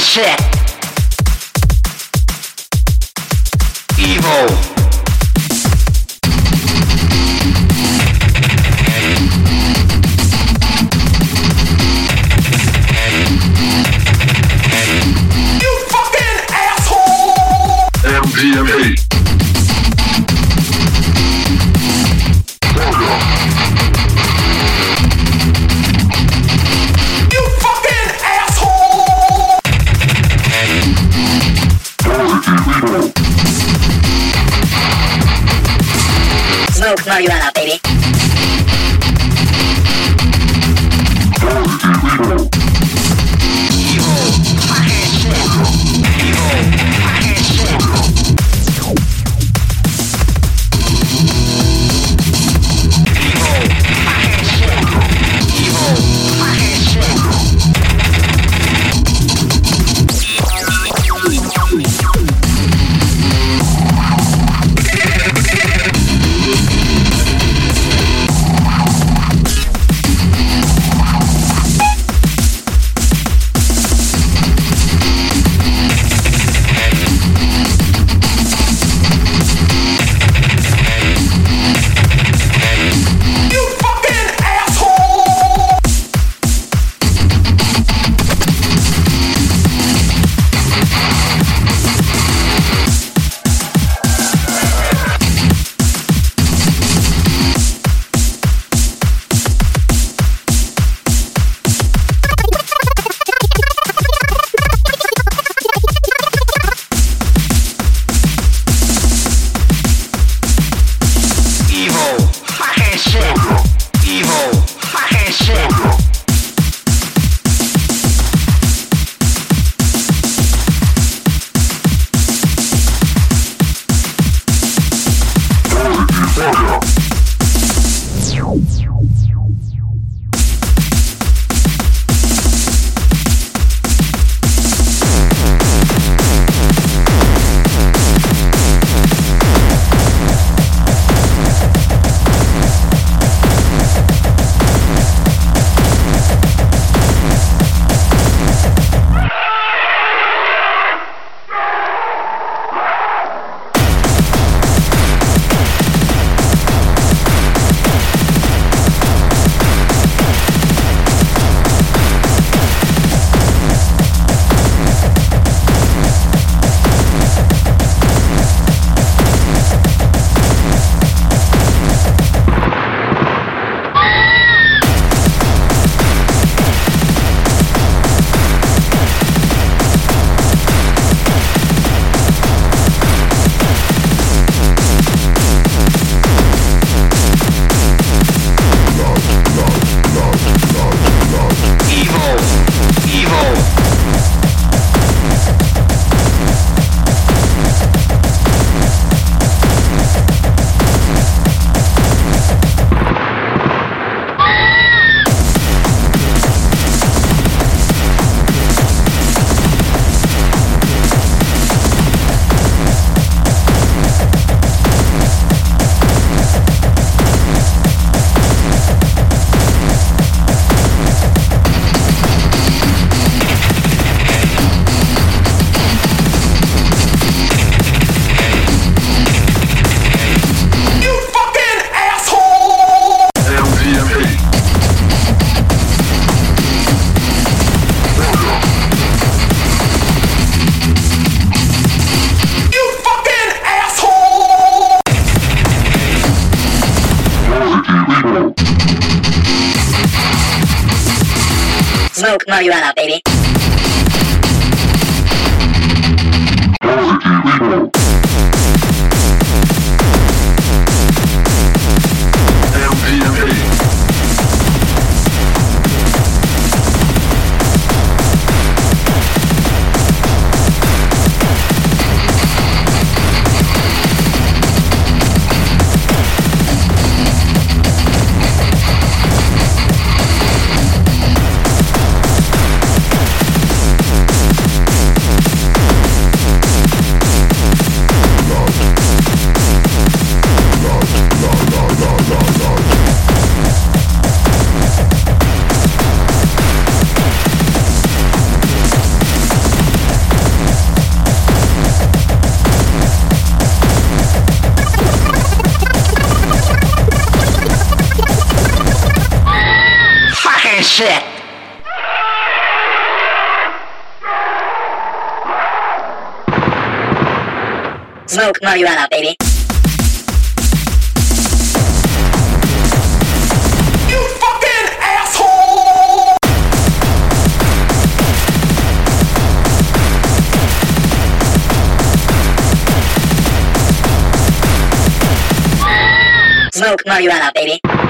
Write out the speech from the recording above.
shit. Evil. Marijuana, baby. Smoke marijuana, baby. Smoke marijuana, baby. You fucking asshole! Smoke marijuana, baby.